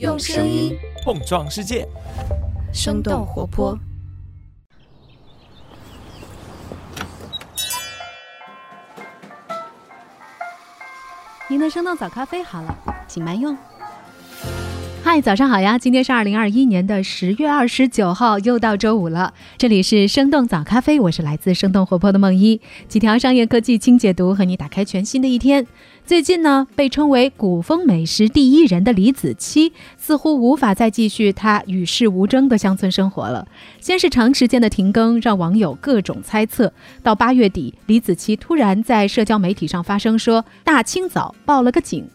用声音碰撞世界，生动活泼。您的生动早咖啡好了，请慢用。嗨，早上好呀！今天是二零二一年的十月二十九号，又到周五了。这里是生动早咖啡，我是来自生动活泼的梦一，几条商业科技轻解读，和你打开全新的一天。最近呢，被称为古风美食第一人的李子柒，似乎无法再继续他与世无争的乡村生活了。先是长时间的停更，让网友各种猜测。到八月底，李子柒突然在社交媒体上发声说：“大清早报了个警。”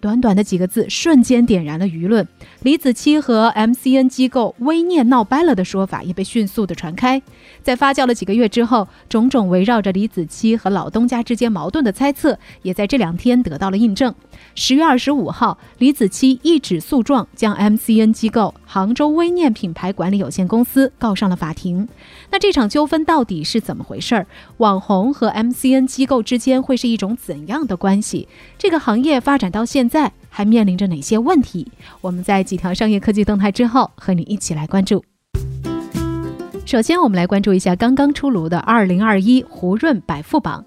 短短的几个字，瞬间点燃了舆论。李子柒和 MCN 机构微念闹掰了的说法也被迅速的传开。在发酵了几个月之后，种种围绕着李子柒和老东家之间矛盾的猜测，也在这两天得到了印证。十月二十五号，李子柒一纸诉状将 MCN 机构杭州微念品牌管理有限公司告上了法庭。那这场纠纷到底是怎么回事儿？网红和 MCN 机构之间会是一种怎样的关系？这个行业发展到现在还面临着哪些问题？我们在几条商业科技动态之后，和你一起来关注。首先，我们来关注一下刚刚出炉的二零二一胡润百富榜。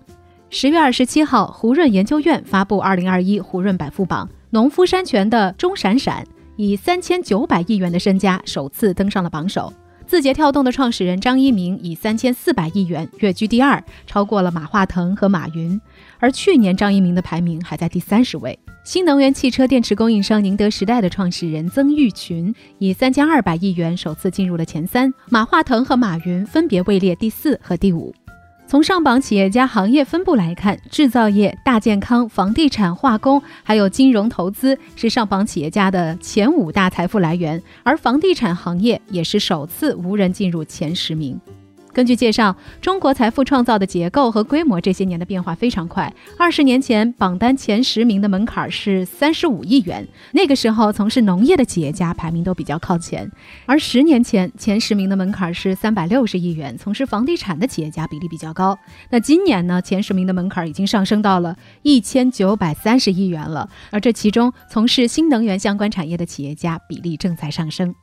十月二十七号，胡润研究院发布二零二一胡润百富榜，农夫山泉的钟闪闪以三千九百亿元的身家首次登上了榜首。字节跳动的创始人张一鸣以三千四百亿元跃居第二，超过了马化腾和马云。而去年张一鸣的排名还在第三十位。新能源汽车电池供应商宁德时代的创始人曾毓群以三千二百亿元首次进入了前三，马化腾和马云分别位列第四和第五。从上榜企业家行业分布来看，制造业、大健康、房地产、化工，还有金融投资是上榜企业家的前五大财富来源，而房地产行业也是首次无人进入前十名。根据介绍，中国财富创造的结构和规模这些年的变化非常快。二十年前，榜单前十名的门槛是三十五亿元，那个时候从事农业的企业家排名都比较靠前；而十年前，前十名的门槛是三百六十亿元，从事房地产的企业家比例比较高。那今年呢，前十名的门槛已经上升到了一千九百三十亿元了，而这其中从事新能源相关产业的企业家比例正在上升。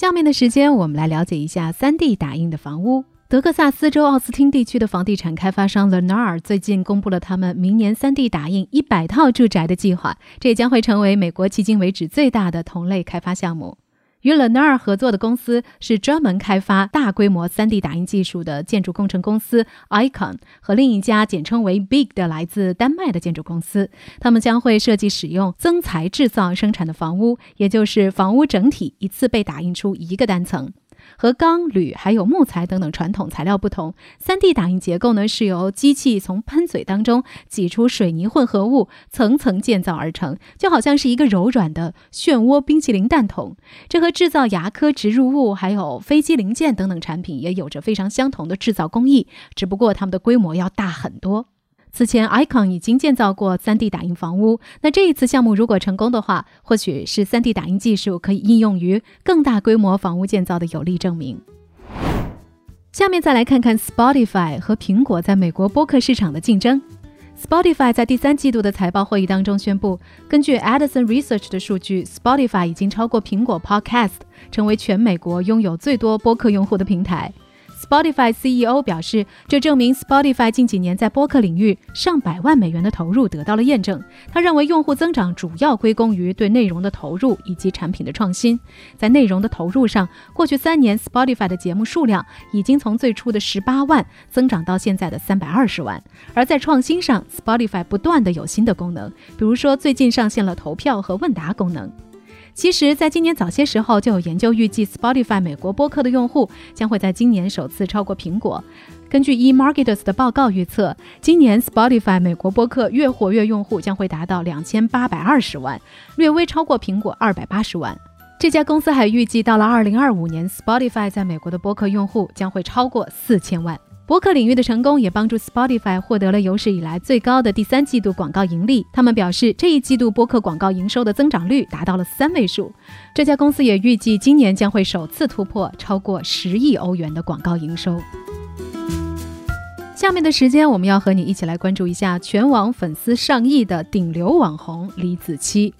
下面的时间，我们来了解一下 3D 打印的房屋。德克萨斯州奥斯汀地区的房地产开发商 Lennar 最近公布了他们明年 3D 打印一百套住宅的计划，这将会成为美国迄今为止最大的同类开发项目。与 Lennar 合作的公司是专门开发大规模 3D 打印技术的建筑工程公司 Icon，和另一家简称为 Big 的来自丹麦的建筑公司。他们将会设计使用增材制造生产的房屋，也就是房屋整体一次被打印出一个单层。和钢、铝还有木材等等传统材料不同，3D 打印结构呢是由机器从喷嘴当中挤出水泥混合物，层层建造而成，就好像是一个柔软的漩涡冰淇淋蛋筒。这和制造牙科植入物还有飞机零件等等产品也有着非常相同的制造工艺，只不过它们的规模要大很多。此前，Icon 已经建造过 3D 打印房屋。那这一次项目如果成功的话，或许是 3D 打印技术可以应用于更大规模房屋建造的有力证明。下面再来看看 Spotify 和苹果在美国播客市场的竞争。Spotify 在第三季度的财报会议当中宣布，根据 Edison Research 的数据，Spotify 已经超过苹果 Podcast，成为全美国拥有最多播客用户的平台。Spotify CEO 表示，这证明 Spotify 近几年在播客领域上百万美元的投入得到了验证。他认为，用户增长主要归功于对内容的投入以及产品的创新。在内容的投入上，过去三年 Spotify 的节目数量已经从最初的十八万增长到现在的三百二十万。而在创新上，Spotify 不断的有新的功能，比如说最近上线了投票和问答功能。其实，在今年早些时候，就有研究预计，Spotify 美国播客的用户将会在今年首次超过苹果。根据 eMarketers 的报告预测，今年 Spotify 美国播客月活跃用户将会达到两千八百二十万，略微超过苹果二百八十万。这家公司还预计，到了二零二五年，Spotify 在美国的播客用户将会超过四千万。博客领域的成功也帮助 Spotify 获得了有史以来最高的第三季度广告盈利。他们表示，这一季度播客广告营收的增长率达到了三位数。这家公司也预计今年将会首次突破超过十亿欧元的广告营收。下面的时间，我们要和你一起来关注一下全网粉丝上亿的顶流网红李子柒。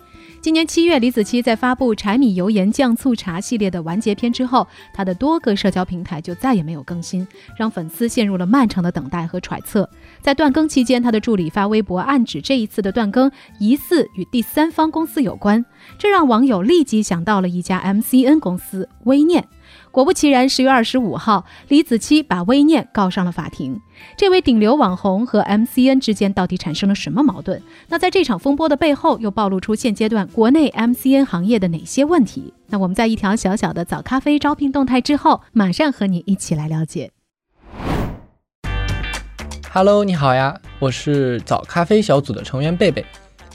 今年七月，李子柒在发布柴米油盐酱醋茶系列的完结篇之后，她的多个社交平台就再也没有更新，让粉丝陷入了漫长的等待和揣测。在断更期间，她的助理发微博暗指这一次的断更疑似与第三方公司有关，这让网友立即想到了一家 MCN 公司微念。果不其然，十月二十五号，李子柒把微念告上了法庭。这位顶流网红和 MCN 之间到底产生了什么矛盾？那在这场风波的背后，又暴露出现阶段国内 MCN 行业的哪些问题？那我们在一条小小的早咖啡招聘动态之后，马上和你一起来了解。Hello，你好呀，我是早咖啡小组的成员贝贝。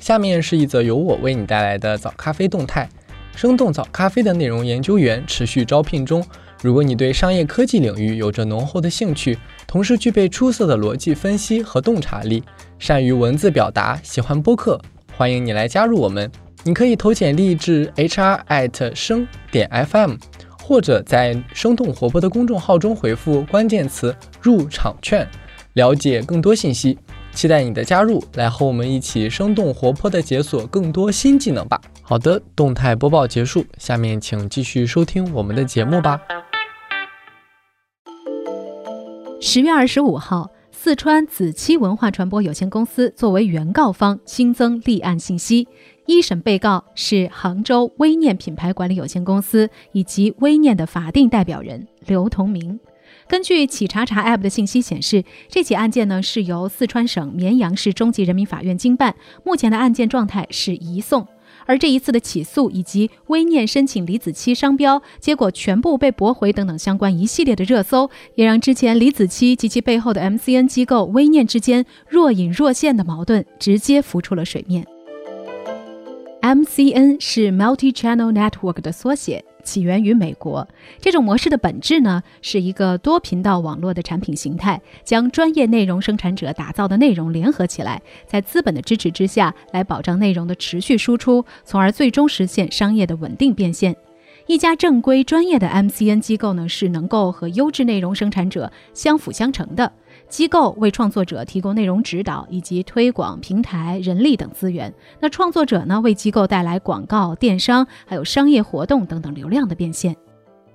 下面是一则由我为你带来的早咖啡动态。生动早咖啡的内容研究员持续招聘中。如果你对商业科技领域有着浓厚的兴趣，同时具备出色的逻辑分析和洞察力，善于文字表达，喜欢播客，欢迎你来加入我们。你可以投简历至 hr@ 生点 fm，或者在生动活泼的公众号中回复关键词“入场券”，了解更多信息。期待你的加入，来和我们一起生动活泼的解锁更多新技能吧。好的，动态播报结束，下面请继续收听我们的节目吧。十月二十五号，四川子期文化传播有限公司作为原告方新增立案信息，一审被告是杭州微念品牌管理有限公司以及微念的法定代表人刘同明。根据企查查 App 的信息显示，这起案件呢是由四川省绵阳市中级人民法院经办，目前的案件状态是移送。而这一次的起诉以及微念申请李子柒商标，结果全部被驳回等等相关一系列的热搜，也让之前李子柒及其背后的 MCN 机构微念之间若隐若现的矛盾直接浮出了水面。MCN 是 Multi Channel Network 的缩写。起源于美国，这种模式的本质呢，是一个多频道网络的产品形态，将专业内容生产者打造的内容联合起来，在资本的支持之下，来保障内容的持续输出，从而最终实现商业的稳定变现。一家正规专业的 MCN 机构呢，是能够和优质内容生产者相辅相成的。机构为创作者提供内容指导以及推广平台、人力等资源。那创作者呢，为机构带来广告、电商，还有商业活动等等流量的变现。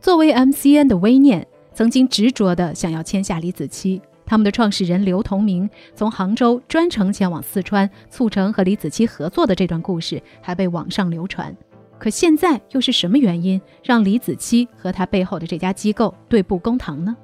作为 MCN 的微念，曾经执着的想要签下李子柒。他们的创始人刘同明从杭州专程前往四川，促成和李子柒合作的这段故事，还被网上流传。可现在又是什么原因让李子柒和他背后的这家机构对簿公堂呢？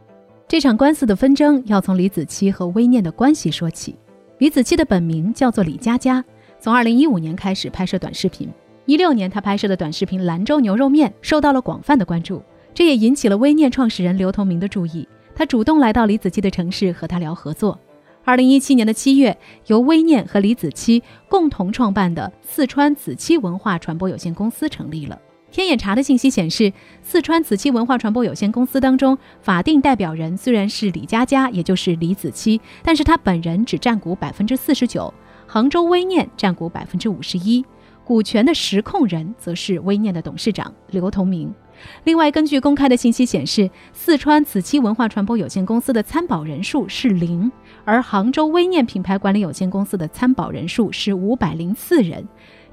这场官司的纷争要从李子柒和微念的关系说起。李子柒的本名叫做李佳佳，从2015年开始拍摄短视频。16年，他拍摄的短视频《兰州牛肉面》受到了广泛的关注，这也引起了微念创始人刘同明的注意。他主动来到李子柒的城市和他聊合作。2017年的七月，由微念和李子柒共同创办的四川子柒文化传播有限公司成立了。天眼查的信息显示，四川子期文化传播有限公司当中，法定代表人虽然是李佳佳，也就是李子柒，但是他本人只占股百分之四十九，杭州微念占股百分之五十一，股权的实控人则是微念的董事长刘同明。另外，根据公开的信息显示，四川子期文化传播有限公司的参保人数是零，而杭州微念品牌管理有限公司的参保人数是五百零四人。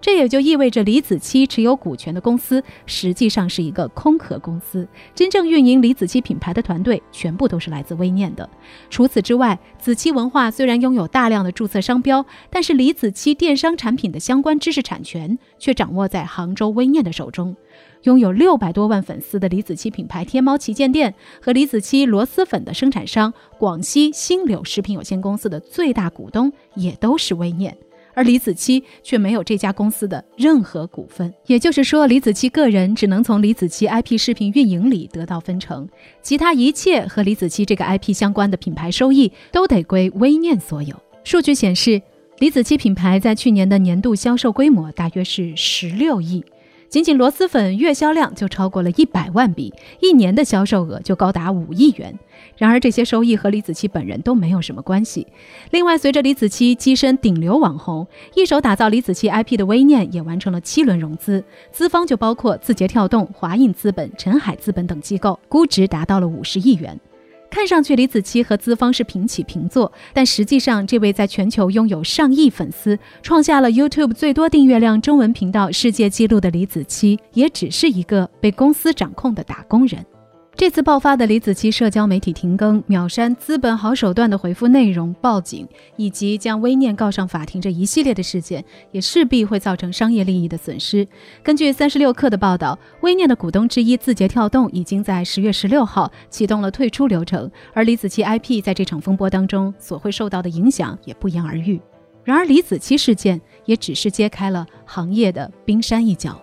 这也就意味着李子柒持有股权的公司实际上是一个空壳公司，真正运营李子柒品牌的团队全部都是来自微念的。除此之外，子柒文化虽然拥有大量的注册商标，但是李子柒电商产品的相关知识产权却掌握在杭州微念的手中。拥有六百多万粉丝的李子柒品牌天猫旗舰店和李子柒螺蛳粉的生产商广西新柳食品有限公司的最大股东也都是微念。而李子柒却没有这家公司的任何股份，也就是说，李子柒个人只能从李子柒 IP 视频运营里得到分成，其他一切和李子柒这个 IP 相关的品牌收益都得归微念所有。数据显示，李子柒品牌在去年的年度销售规模大约是十六亿。仅仅螺蛳粉月销量就超过了一百万笔，一年的销售额就高达五亿元。然而，这些收益和李子柒本人都没有什么关系。另外，随着李子柒跻身顶流网红，一手打造李子柒 IP 的微念也完成了七轮融资，资方就包括字节跳动、华映资本、辰海资本等机构，估值达到了五十亿元。看上去李子柒和资方是平起平坐，但实际上，这位在全球拥有上亿粉丝、创下了 YouTube 最多订阅量中文频道世界纪录的李子柒，也只是一个被公司掌控的打工人。这次爆发的李子柒社交媒体停更、秒删资本好手段的回复内容、报警以及将微念告上法庭这一系列的事件，也势必会造成商业利益的损失。根据三十六氪的报道，微念的股东之一字节跳动已经在十月十六号启动了退出流程，而李子柒 IP 在这场风波当中所会受到的影响也不言而喻。然而，李子柒事件也只是揭开了行业的冰山一角。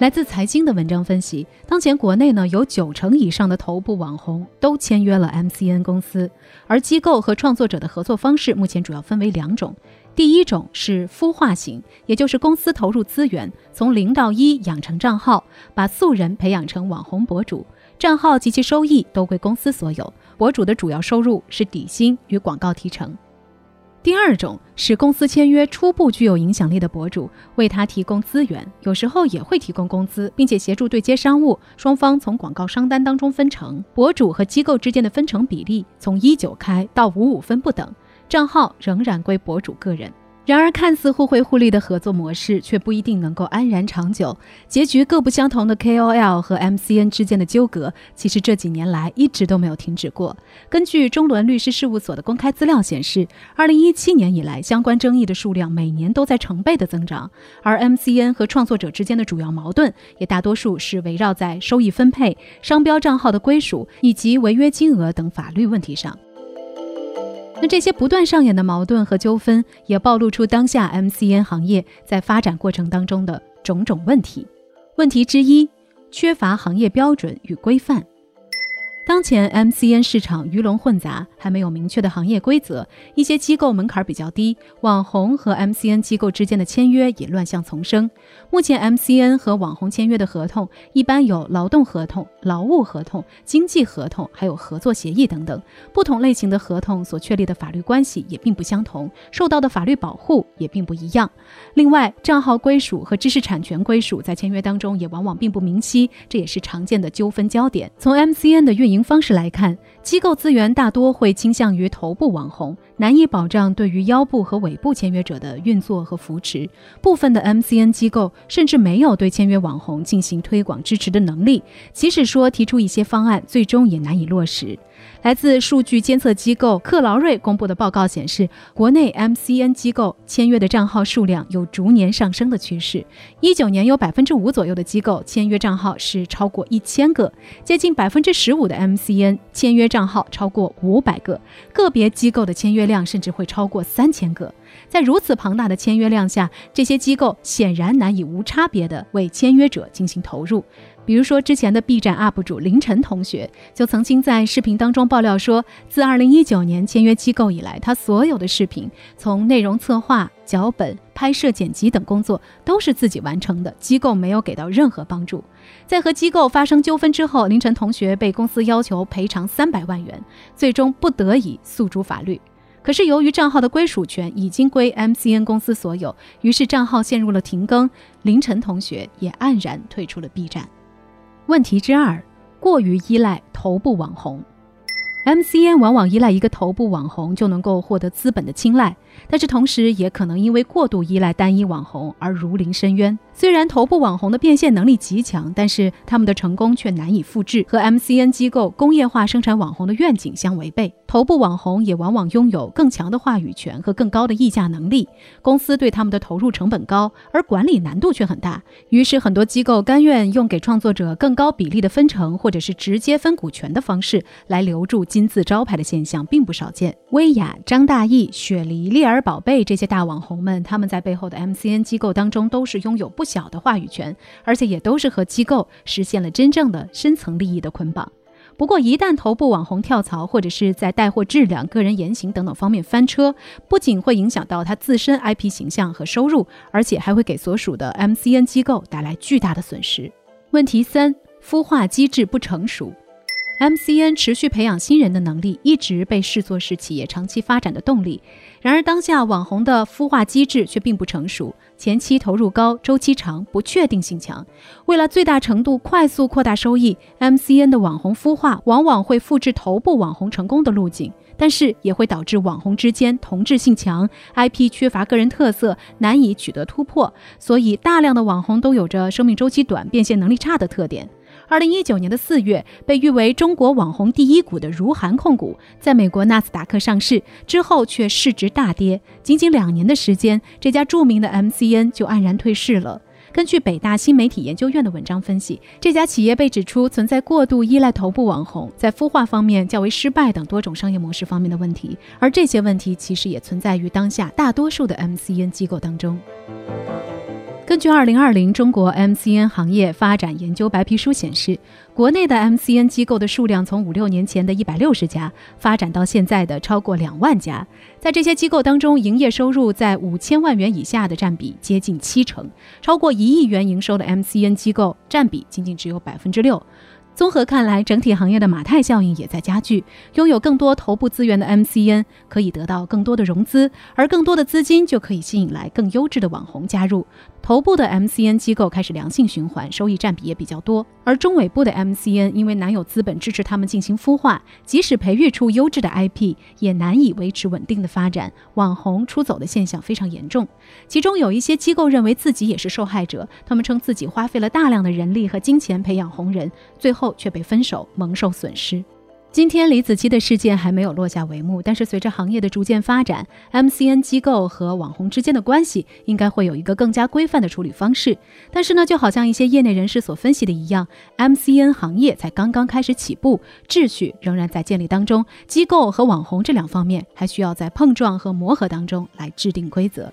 来自财经的文章分析，当前国内呢有九成以上的头部网红都签约了 MCN 公司，而机构和创作者的合作方式目前主要分为两种，第一种是孵化型，也就是公司投入资源，从零到一养成账号，把素人培养成网红博主，账号及其收益都归公司所有，博主的主要收入是底薪与广告提成。第二种是公司签约初步具有影响力的博主，为他提供资源，有时候也会提供工资，并且协助对接商务，双方从广告商单当中分成。博主和机构之间的分成比例从一九开到五五分不等，账号仍然归博主个人。然而，看似互惠互利的合作模式，却不一定能够安然长久。结局各不相同的 KOL 和 MCN 之间的纠葛，其实这几年来一直都没有停止过。根据中伦律师事务所的公开资料显示，二零一七年以来，相关争议的数量每年都在成倍的增长。而 MCN 和创作者之间的主要矛盾，也大多数是围绕在收益分配、商标账号的归属以及违约金额等法律问题上。那这些不断上演的矛盾和纠纷，也暴露出当下 MCN 行业在发展过程当中的种种问题。问题之一，缺乏行业标准与规范。当前 MCN 市场鱼龙混杂，还没有明确的行业规则，一些机构门槛比较低，网红和 MCN 机构之间的签约也乱象丛生。目前 MCN 和网红签约的合同一般有劳动合同、劳务合同、经济合同，还有合作协议等等。不同类型的合同所确立的法律关系也并不相同，受到的法律保护也并不一样。另外，账号归属和知识产权归属在签约当中也往往并不明晰，这也是常见的纠纷焦点。从 MCN 的运营。方式来看，机构资源大多会倾向于头部网红，难以保障对于腰部和尾部签约者的运作和扶持。部分的 MCN 机构甚至没有对签约网红进行推广支持的能力，即使说提出一些方案，最终也难以落实。来自数据监测机构克劳瑞公布的报告显示，国内 MCN 机构签约的账号数量有逐年上升的趋势。一九年有百分之五左右的机构签约账号是超过一千个，接近百分之十五的 MCN 签约账号超过五百个，个别机构的签约量甚至会超过三千个。在如此庞大的签约量下，这些机构显然难以无差别的为签约者进行投入。比如说，之前的 B 站 UP 主凌晨同学就曾经在视频当中爆料说，自2019年签约机构以来，他所有的视频，从内容策划、脚本、拍摄、剪辑等工作都是自己完成的，机构没有给到任何帮助。在和机构发生纠纷之后，凌晨同学被公司要求赔偿三百万元，最终不得已诉诸法律。可是由于账号的归属权已经归 MCN 公司所有，于是账号陷入了停更，凌晨同学也黯然退出了 B 站。问题之二，过于依赖头部网红。MCN 往往依赖一个头部网红就能够获得资本的青睐，但是同时也可能因为过度依赖单一网红而如临深渊。虽然头部网红的变现能力极强，但是他们的成功却难以复制，和 MCN 机构工业化生产网红的愿景相违背。头部网红也往往拥有更强的话语权和更高的议价能力，公司对他们的投入成本高，而管理难度却很大。于是很多机构甘愿用给创作者更高比例的分成，或者是直接分股权的方式来留住金字招牌的现象并不少见。薇娅、张大奕、雪梨、丽儿宝贝这些大网红们，他们在背后的 MCN 机构当中都是拥有不。小的话语权，而且也都是和机构实现了真正的深层利益的捆绑。不过，一旦头部网红跳槽，或者是在带货质量、个人言行等等方面翻车，不仅会影响到他自身 IP 形象和收入，而且还会给所属的 MCN 机构带来巨大的损失。问题三：孵化机制不成熟。MCN 持续培养新人的能力一直被视作是企业长期发展的动力。然而，当下网红的孵化机制却并不成熟，前期投入高，周期长，不确定性强。为了最大程度快速扩大收益，MCN 的网红孵化往往会复制头部网红成功的路径，但是也会导致网红之间同质性强，IP 缺乏个人特色，难以取得突破。所以，大量的网红都有着生命周期短、变现能力差的特点。二零一九年的四月，被誉为中国网红第一股的如涵控股，在美国纳斯达克上市之后，却市值大跌。仅仅两年的时间，这家著名的 MCN 就黯然退市了。根据北大新媒体研究院的文章分析，这家企业被指出存在过度依赖头部网红，在孵化方面较为失败等多种商业模式方面的问题。而这些问题其实也存在于当下大多数的 MCN 机构当中。根据二零二零中国 MCN 行业发展研究白皮书显示，国内的 MCN 机构的数量从五六年前的一百六十家发展到现在的超过两万家。在这些机构当中，营业收入在五千万元以下的占比接近七成，超过一亿元营收的 MCN 机构占比仅仅只有百分之六。综合看来，整体行业的马太效应也在加剧。拥有更多头部资源的 MCN 可以得到更多的融资，而更多的资金就可以吸引来更优质的网红加入。头部的 MCN 机构开始良性循环，收益占比也比较多。而中尾部的 MCN 因为难有资本支持他们进行孵化，即使培育出优质的 IP，也难以维持稳定的发展，网红出走的现象非常严重。其中有一些机构认为自己也是受害者，他们称自己花费了大量的人力和金钱培养红人，最后却被分手，蒙受损失。今天李子柒的事件还没有落下帷幕，但是随着行业的逐渐发展，MCN 机构和网红之间的关系应该会有一个更加规范的处理方式。但是呢，就好像一些业内人士所分析的一样，MCN 行业才刚刚开始起步，秩序仍然在建立当中，机构和网红这两方面还需要在碰撞和磨合当中来制定规则。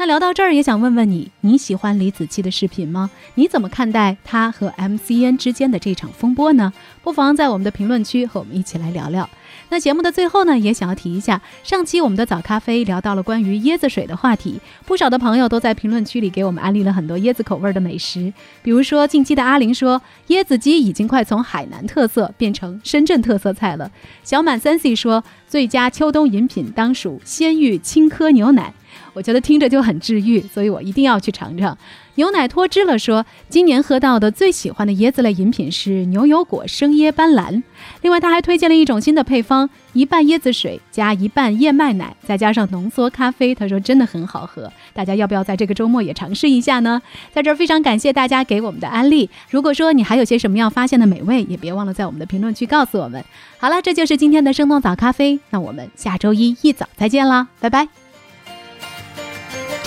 那聊到这儿，也想问问你，你喜欢李子柒的视频吗？你怎么看待他和 MCN 之间的这场风波呢？不妨在我们的评论区和我们一起来聊聊。那节目的最后呢，也想要提一下，上期我们的早咖啡聊到了关于椰子水的话题，不少的朋友都在评论区里给我们安利了很多椰子口味的美食，比如说近期的阿玲说，椰子鸡已经快从海南特色变成深圳特色菜了。小满三 C 说，最佳秋冬饮品当属鲜芋青稞牛奶。我觉得听着就很治愈，所以我一定要去尝尝。牛奶脱脂了说，今年喝到的最喜欢的椰子类饮品是牛油果生椰斑斓。另外，他还推荐了一种新的配方：一半椰子水加一半燕麦奶，再加上浓缩咖啡。他说真的很好喝，大家要不要在这个周末也尝试一下呢？在这儿非常感谢大家给我们的安利。如果说你还有些什么要发现的美味，也别忘了在我们的评论区告诉我们。好了，这就是今天的生动早咖啡，那我们下周一一早再见啦，拜拜。